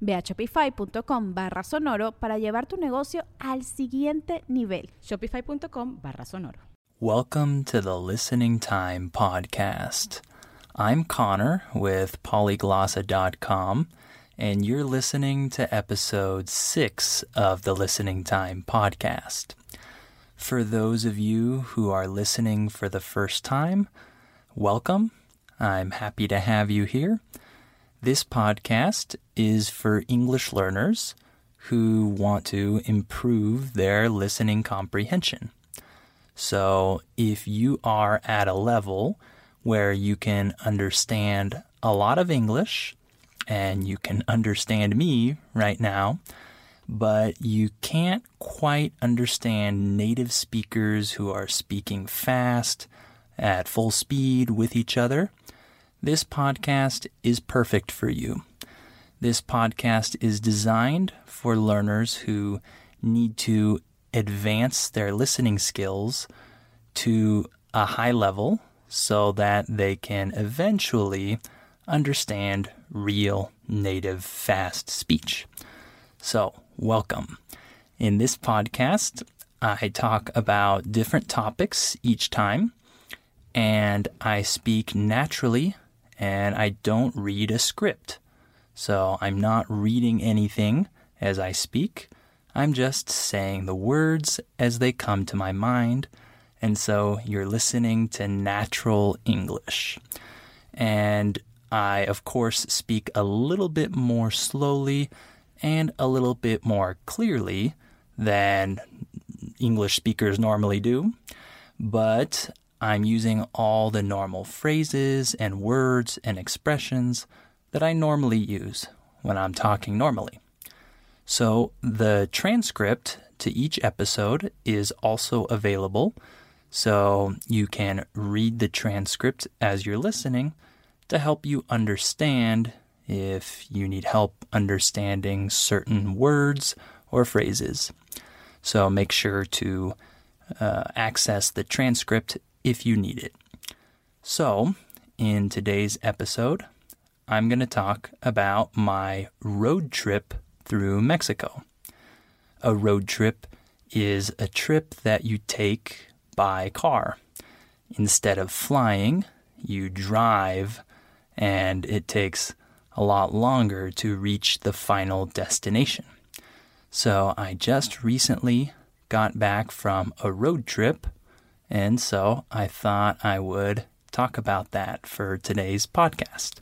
Ve a shopify.com barra sonoro para llevar tu negocio al siguiente nivel. Shopify.com barra sonoro. Welcome to the Listening Time Podcast. I'm Connor with polyglossa.com, and you're listening to episode six of the Listening Time Podcast. For those of you who are listening for the first time, welcome. I'm happy to have you here. This podcast is for English learners who want to improve their listening comprehension. So, if you are at a level where you can understand a lot of English and you can understand me right now, but you can't quite understand native speakers who are speaking fast at full speed with each other, this podcast is perfect for you. This podcast is designed for learners who need to advance their listening skills to a high level so that they can eventually understand real native fast speech. So, welcome. In this podcast, I talk about different topics each time, and I speak naturally and I don't read a script. So I'm not reading anything as I speak. I'm just saying the words as they come to my mind. And so you're listening to natural English. And I, of course, speak a little bit more slowly and a little bit more clearly than English speakers normally do. But I'm using all the normal phrases and words and expressions that I normally use when I'm talking normally. So the transcript to each episode is also available. So you can read the transcript as you're listening to help you understand if you need help understanding certain words or phrases. So make sure to uh, access the transcript if you need it. So, in today's episode, I'm going to talk about my road trip through Mexico. A road trip is a trip that you take by car. Instead of flying, you drive, and it takes a lot longer to reach the final destination. So, I just recently got back from a road trip and so I thought I would talk about that for today's podcast.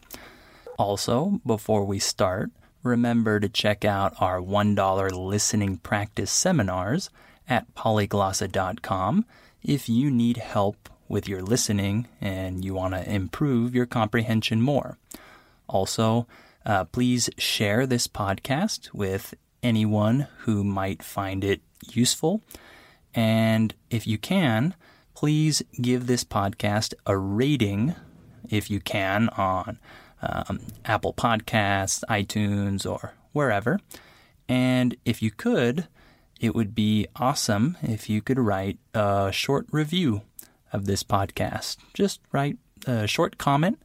Also, before we start, remember to check out our $1 listening practice seminars at polyglossa.com if you need help with your listening and you want to improve your comprehension more. Also, uh, please share this podcast with anyone who might find it useful. And if you can, please give this podcast a rating if you can on um, Apple Podcasts, iTunes, or wherever. And if you could, it would be awesome if you could write a short review of this podcast. Just write a short comment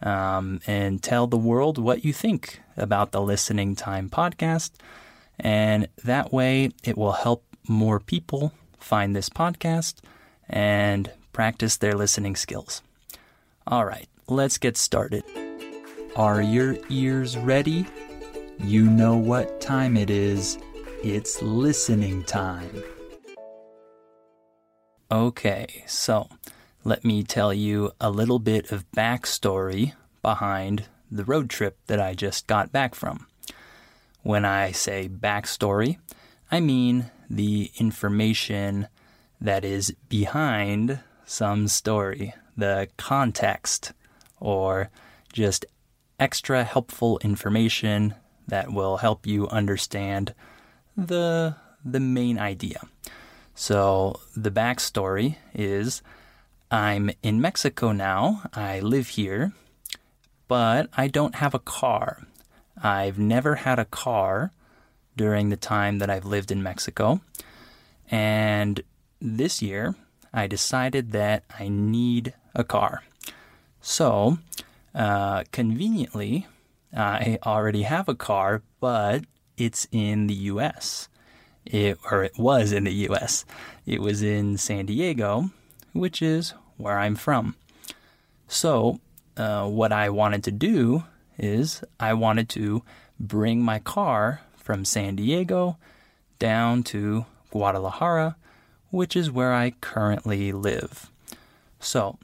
um, and tell the world what you think about the Listening Time podcast. And that way, it will help more people find this podcast and practice their listening skills. All right, let's get started. Are your ears ready? You know what time it is. It's listening time. Okay, so let me tell you a little bit of backstory behind the road trip that I just got back from. When I say backstory, I mean the information that is behind some story, the context, or just extra helpful information that will help you understand the the main idea. So the backstory is I'm in Mexico now. I live here, but I don't have a car. I've never had a car during the time that I've lived in Mexico. And this year, I decided that I need a car. So, uh, conveniently, I already have a car, but it's in the US. It, or it was in the US. It was in San Diego, which is where I'm from. So, uh, what I wanted to do is I wanted to bring my car from San Diego down to Guadalajara, which is where I currently live. So,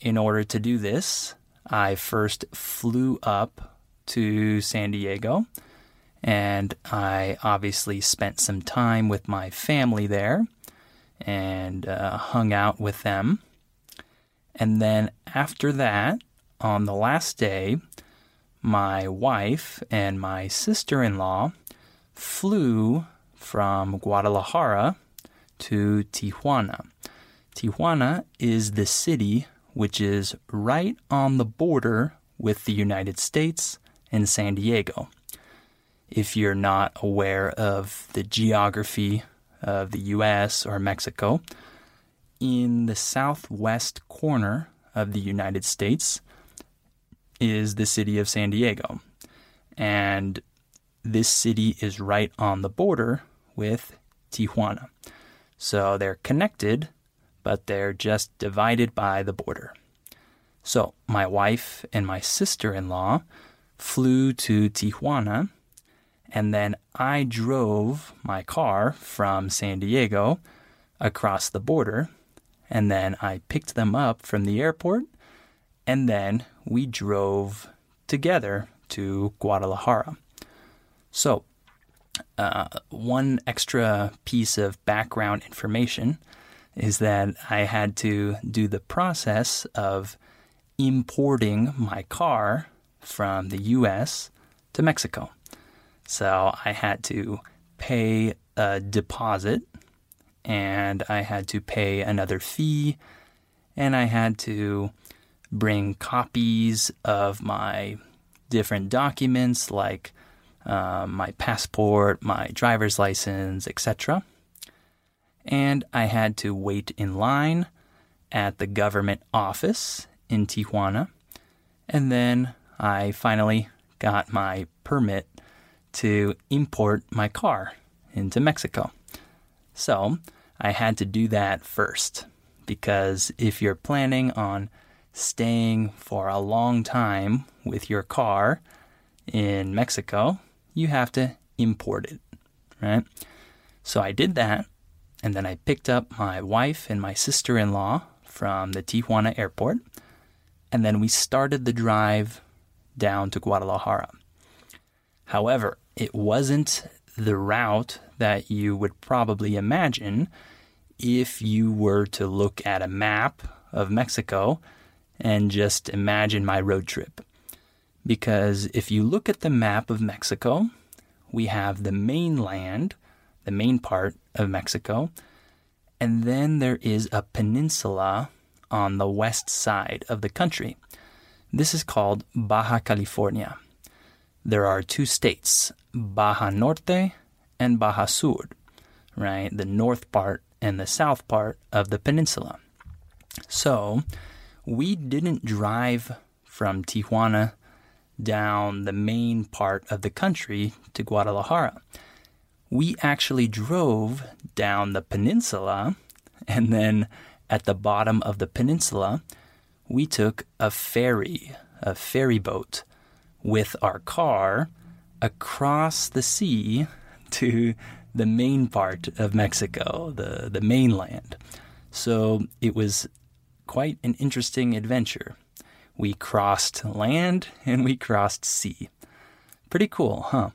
in order to do this, I first flew up to San Diego and I obviously spent some time with my family there and uh, hung out with them. And then after that, on the last day, my wife and my sister in law flew from Guadalajara to Tijuana. Tijuana is the city which is right on the border with the United States and San Diego. If you're not aware of the geography of the US or Mexico, in the southwest corner of the United States is the city of San Diego. And this city is right on the border with Tijuana. So they're connected, but they're just divided by the border. So my wife and my sister in law flew to Tijuana, and then I drove my car from San Diego across the border, and then I picked them up from the airport, and then we drove together to Guadalajara. So, uh, one extra piece of background information is that I had to do the process of importing my car from the US to Mexico. So I had to pay a deposit and I had to pay another fee and I had to bring copies of my different documents like uh, my passport, my driver's license, etc. And I had to wait in line at the government office in Tijuana. And then I finally got my permit to import my car into Mexico. So I had to do that first because if you're planning on staying for a long time with your car in Mexico, you have to import it, right? So I did that, and then I picked up my wife and my sister in law from the Tijuana airport, and then we started the drive down to Guadalajara. However, it wasn't the route that you would probably imagine if you were to look at a map of Mexico and just imagine my road trip. Because if you look at the map of Mexico, we have the mainland, the main part of Mexico, and then there is a peninsula on the west side of the country. This is called Baja California. There are two states, Baja Norte and Baja Sur, right? The north part and the south part of the peninsula. So, we didn't drive from Tijuana down the main part of the country to Guadalajara. We actually drove down the peninsula, and then at the bottom of the peninsula, we took a ferry, a ferry boat, with our car across the sea to the main part of Mexico, the, the mainland. So it was quite an interesting adventure. We crossed land and we crossed sea. Pretty cool, huh?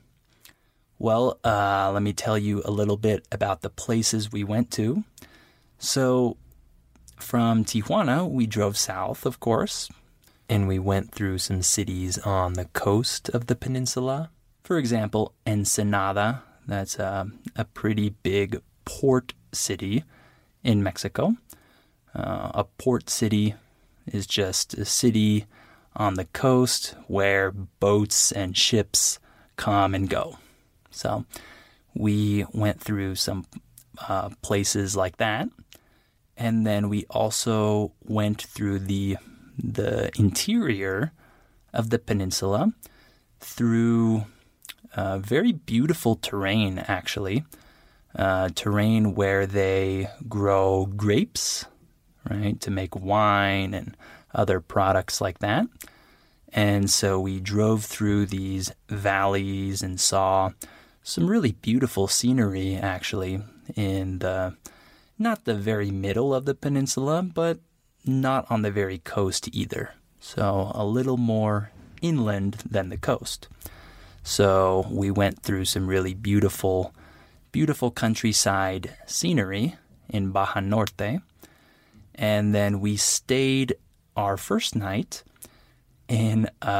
Well, uh, let me tell you a little bit about the places we went to. So, from Tijuana, we drove south, of course, and we went through some cities on the coast of the peninsula. For example, Ensenada, that's a, a pretty big port city in Mexico. Uh, a port city is just a city on the coast where boats and ships come and go. So we went through some uh, places like that, and then we also went through the the interior of the peninsula through uh, very beautiful terrain, actually. Uh, terrain where they grow grapes, right, to make wine and other products like that. And so we drove through these valleys and saw some really beautiful scenery actually in the not the very middle of the peninsula, but not on the very coast either. So a little more inland than the coast. So we went through some really beautiful, beautiful countryside scenery in Baja Norte. And then we stayed our first night in a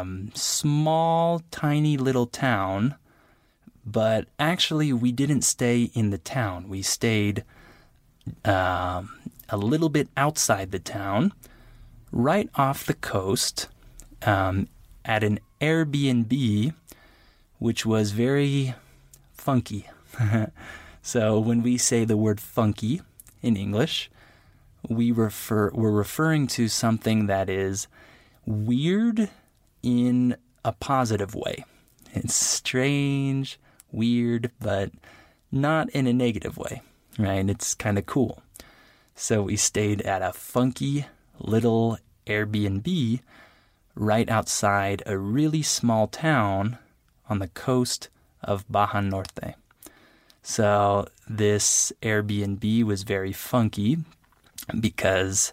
um, small, tiny little town. But actually, we didn't stay in the town. We stayed um, a little bit outside the town, right off the coast, um, at an Airbnb, which was very funky. so when we say the word funky in English, we refer we're referring to something that is weird in a positive way. It's strange, weird, but not in a negative way, right? It's kind of cool. So we stayed at a funky little Airbnb right outside a really small town on the coast of Baja Norte. So this Airbnb was very funky because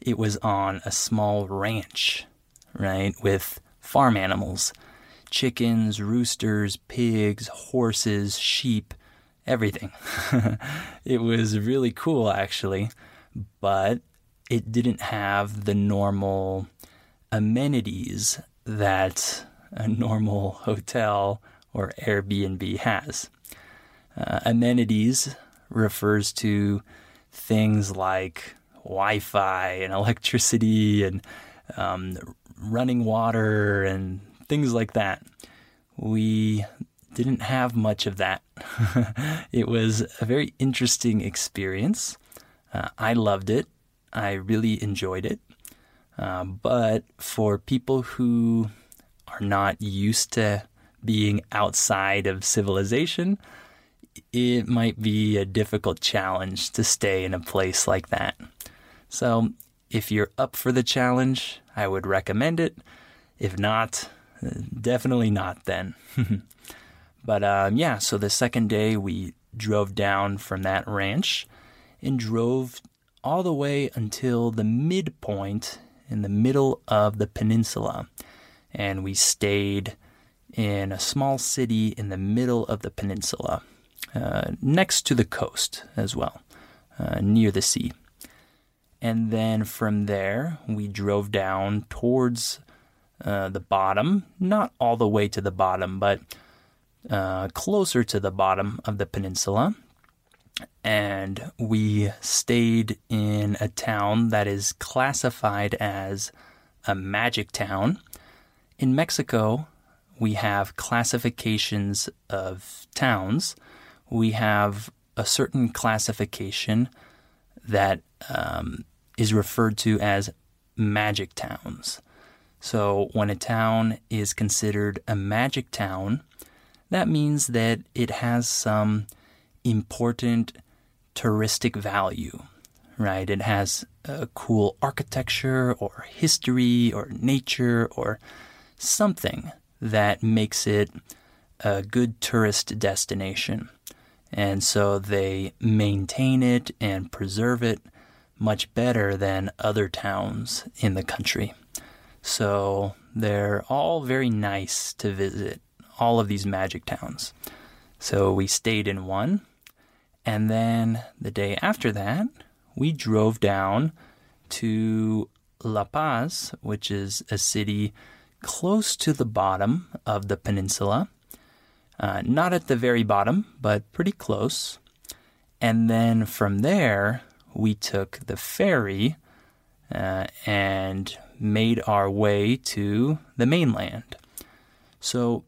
it was on a small ranch, right, with farm animals chickens, roosters, pigs, horses, sheep, everything. it was really cool, actually, but it didn't have the normal amenities that a normal hotel or Airbnb has. Uh, amenities refers to things like Wi Fi and electricity and um, running water and things like that. We didn't have much of that. it was a very interesting experience. Uh, I loved it. I really enjoyed it. Uh, but for people who are not used to being outside of civilization, it might be a difficult challenge to stay in a place like that. So, if you're up for the challenge, I would recommend it. If not, definitely not then. but um, yeah, so the second day we drove down from that ranch and drove all the way until the midpoint in the middle of the peninsula. And we stayed in a small city in the middle of the peninsula, uh, next to the coast as well, uh, near the sea. And then from there, we drove down towards uh, the bottom, not all the way to the bottom, but uh, closer to the bottom of the peninsula. And we stayed in a town that is classified as a magic town. In Mexico, we have classifications of towns. We have a certain classification that um, is referred to as magic towns. So, when a town is considered a magic town, that means that it has some important touristic value, right? It has a cool architecture or history or nature or something that makes it a good tourist destination. And so they maintain it and preserve it much better than other towns in the country. So they're all very nice to visit, all of these magic towns. So we stayed in one, and then the day after that, we drove down to La Paz, which is a city close to the bottom of the peninsula. Uh, not at the very bottom, but pretty close. And then from there, we took the ferry uh, and made our way to the mainland. So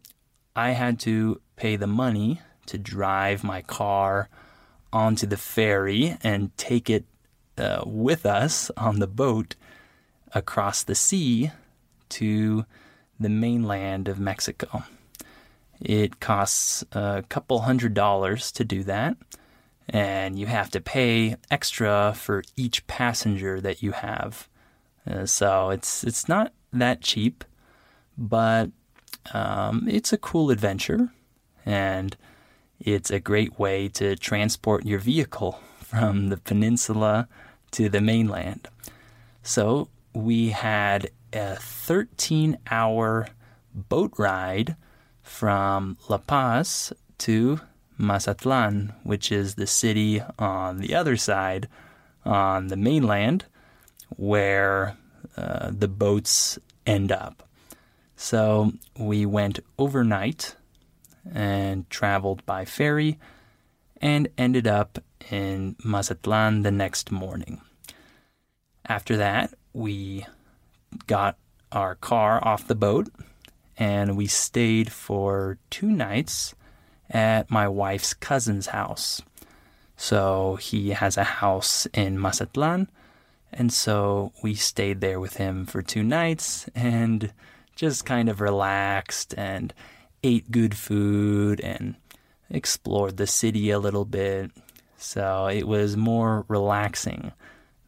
I had to pay the money to drive my car onto the ferry and take it uh, with us on the boat across the sea to the mainland of Mexico. It costs a couple hundred dollars to do that, and you have to pay extra for each passenger that you have. Uh, so it's it's not that cheap, but um, it's a cool adventure, and it's a great way to transport your vehicle from the peninsula to the mainland. So we had a 13 hour boat ride from La Paz to Mazatlan, which is the city on the other side on the mainland where uh, the boats end up. So we went overnight and traveled by ferry and ended up in Mazatlan the next morning. After that, we got our car off the boat and we stayed for two nights at my wife's cousin's house. So he has a house in Mazatlan, and so we stayed there with him for two nights and just kind of relaxed and ate good food and explored the city a little bit. So it was more relaxing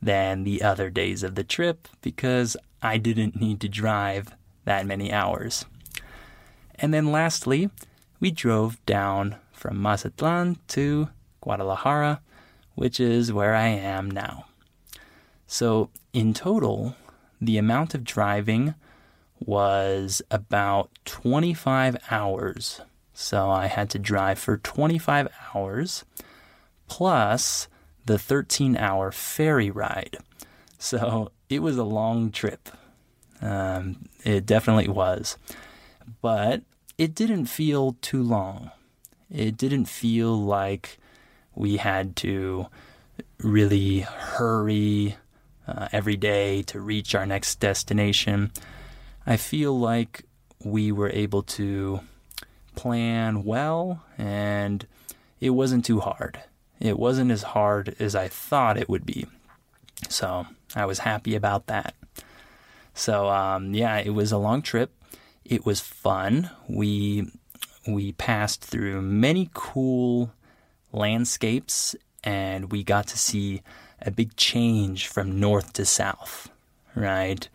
than the other days of the trip because I didn't need to drive that many hours. And then lastly, we drove down from Mazatlan to Guadalajara, which is where I am now. So, in total, the amount of driving was about 25 hours. So, I had to drive for 25 hours plus the 13 hour ferry ride. So it was a long trip. Um, it definitely was. But it didn't feel too long. It didn't feel like we had to really hurry uh, every day to reach our next destination. I feel like we were able to plan well and it wasn't too hard. It wasn't as hard as I thought it would be. So I was happy about that. So um, yeah, it was a long trip. It was fun. We we passed through many cool landscapes and we got to see a big change from north to south, right?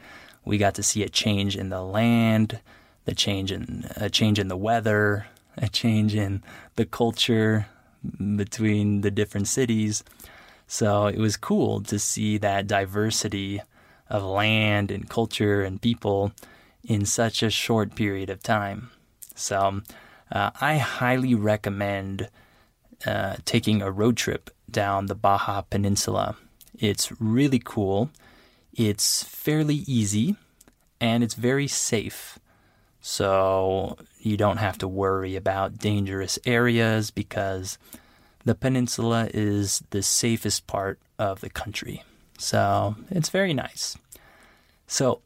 We got to see a change in the land, the change in a change in the weather, a change in the culture, between the different cities. So it was cool to see that diversity of land and culture and people in such a short period of time. So uh, I highly recommend uh, taking a road trip down the Baja Peninsula. It's really cool, it's fairly easy, and it's very safe. So you don't have to worry about dangerous areas because the peninsula is the safest part of the country. So it's very nice. So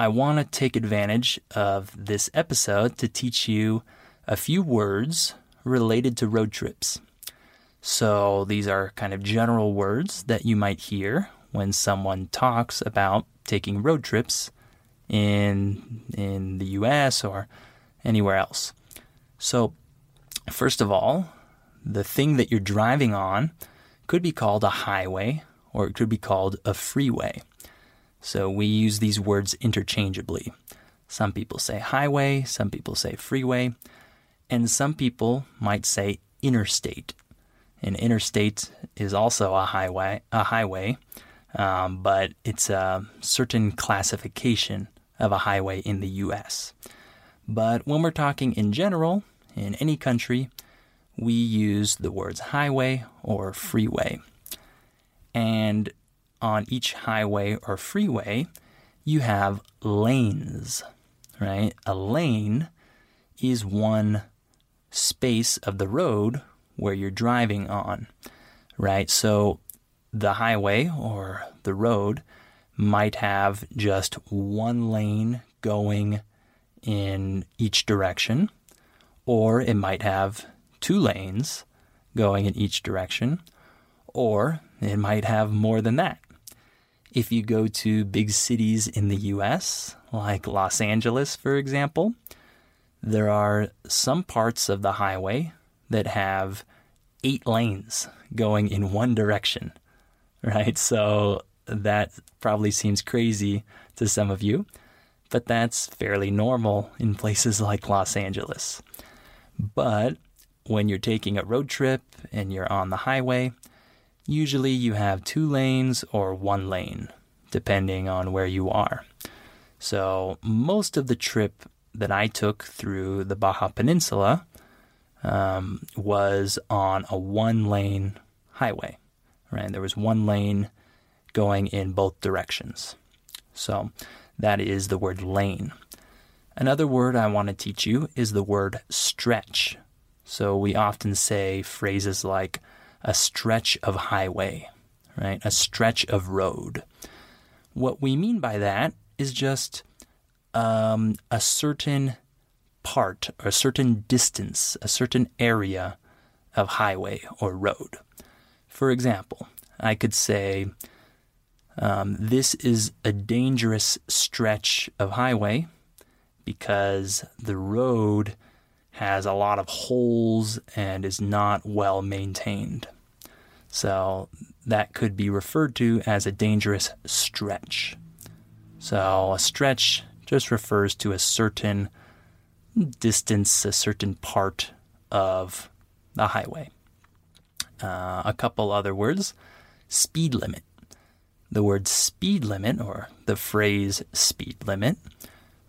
I want to take advantage of this episode to teach you a few words related to road trips. So these are kind of general words that you might hear when someone talks about taking road trips in in the US or anywhere else. So, first of all, the thing that you're driving on could be called a highway or it could be called a freeway. So we use these words interchangeably. Some people say highway, some people say freeway, and some people might say interstate. An interstate is also a highway, a highway, um, but it's a certain classification of a highway in the US. But when we're talking in general, in any country, we use the words highway or freeway. And on each highway or freeway, you have lanes, right? A lane is one space of the road where you're driving on, right? So the highway or the road might have just one lane going in each direction, or it might have two lanes going in each direction, or it might have more than that. If you go to big cities in the US, like Los Angeles, for example, there are some parts of the highway that have eight lanes going in one direction, right? So that probably seems crazy to some of you, but that's fairly normal in places like Los Angeles. But when you're taking a road trip and you're on the highway, usually you have two lanes or one lane, depending on where you are. So most of the trip that I took through the Baja Peninsula um, was on a one lane highway, right? There was one lane going in both directions. So that is the word lane. Another word I want to teach you is the word stretch. So we often say phrases like a stretch of highway, right? A stretch of road. What we mean by that is just um, a certain part, or a certain distance, a certain area of highway or road. For example, I could say, um, This is a dangerous stretch of highway because the road has a lot of holes and is not well maintained. So that could be referred to as a dangerous stretch. So a stretch just refers to a certain distance, a certain part of the highway. Uh, a couple other words speed limit. The word speed limit, or the phrase speed limit,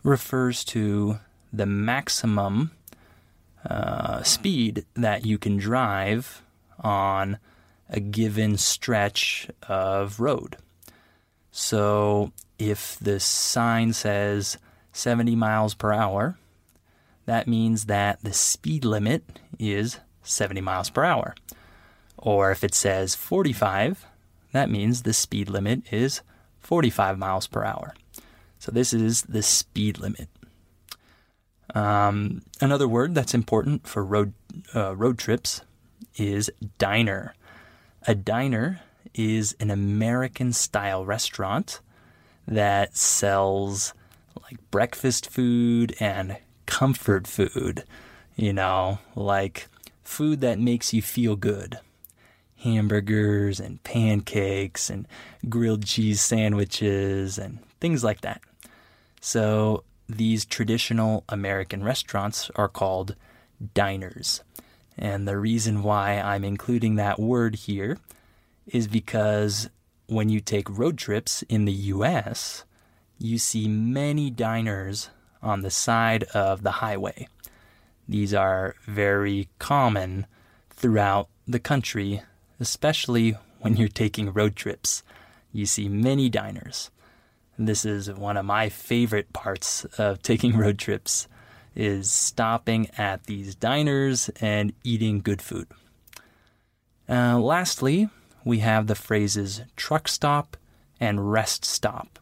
refers to the maximum uh, speed that you can drive on a given stretch of road. So if the sign says 70 miles per hour, that means that the speed limit is 70 miles per hour. Or if it says 45, that means the speed limit is 45 miles per hour. So this is the speed limit. Um, another word that's important for road uh, road trips is diner. A diner is an American style restaurant that sells like breakfast food and comfort food, you know, like food that makes you feel good. Hamburgers and pancakes and grilled cheese sandwiches and things like that. So, these traditional American restaurants are called diners. And the reason why I'm including that word here is because when you take road trips in the US, you see many diners on the side of the highway. These are very common throughout the country, especially when you're taking road trips. You see many diners. This is one of my favorite parts of taking road trips is stopping at these diners and eating good food. Uh, lastly, we have the phrases truck stop and rest stop.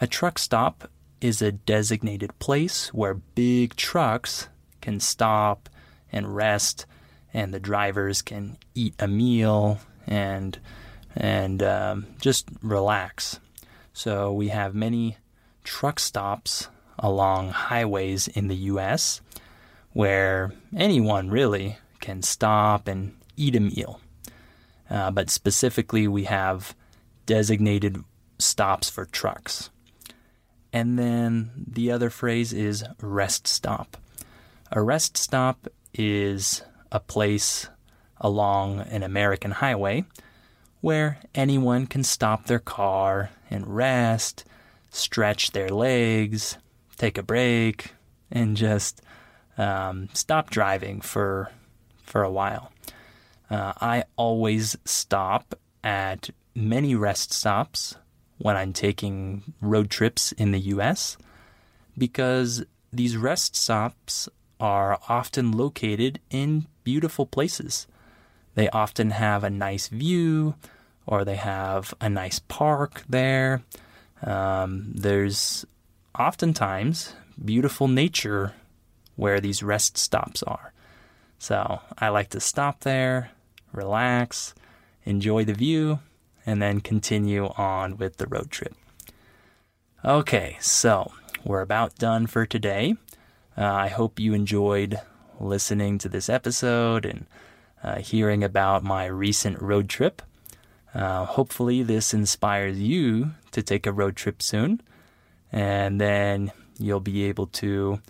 A truck stop is a designated place where big trucks can stop and rest, and the drivers can eat a meal and and um, just relax. So we have many truck stops along highways in the U.S. where anyone really can stop and eat a meal. Uh, but specifically, we have designated stops for trucks. And then the other phrase is rest stop. A rest stop is a place along an American highway where anyone can stop their car and rest, stretch their legs, take a break, and just um, stop driving for for a while. Uh, I always stop at many rest stops when I'm taking road trips in the U.S. because these rest stops are often located in beautiful places. They often have a nice view, or they have a nice park there. Um, there's oftentimes beautiful nature where these rest stops are. So I like to stop there, relax, enjoy the view, and then continue on with the road trip. Okay, so we're about done for today. Uh, I hope you enjoyed listening to this episode and uh, hearing about my recent road trip. Uh, hopefully, this inspires you to take a road trip soon, and then you'll be able to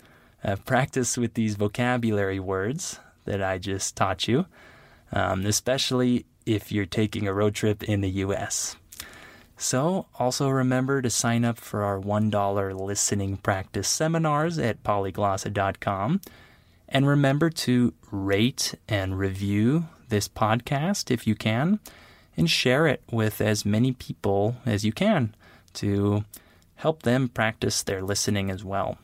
uh, practice with these vocabulary words that I just taught you, um, especially if you're taking a road trip in the US. So, also remember to sign up for our $1 listening practice seminars at polyglossa.com. And remember to rate and review this podcast if you can, and share it with as many people as you can to help them practice their listening as well.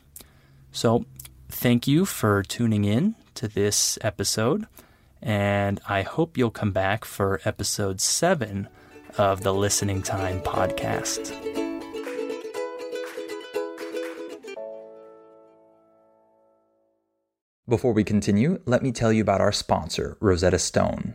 So, thank you for tuning in to this episode, and I hope you'll come back for episode seven of the Listening Time podcast. Before we continue, let me tell you about our sponsor, Rosetta Stone.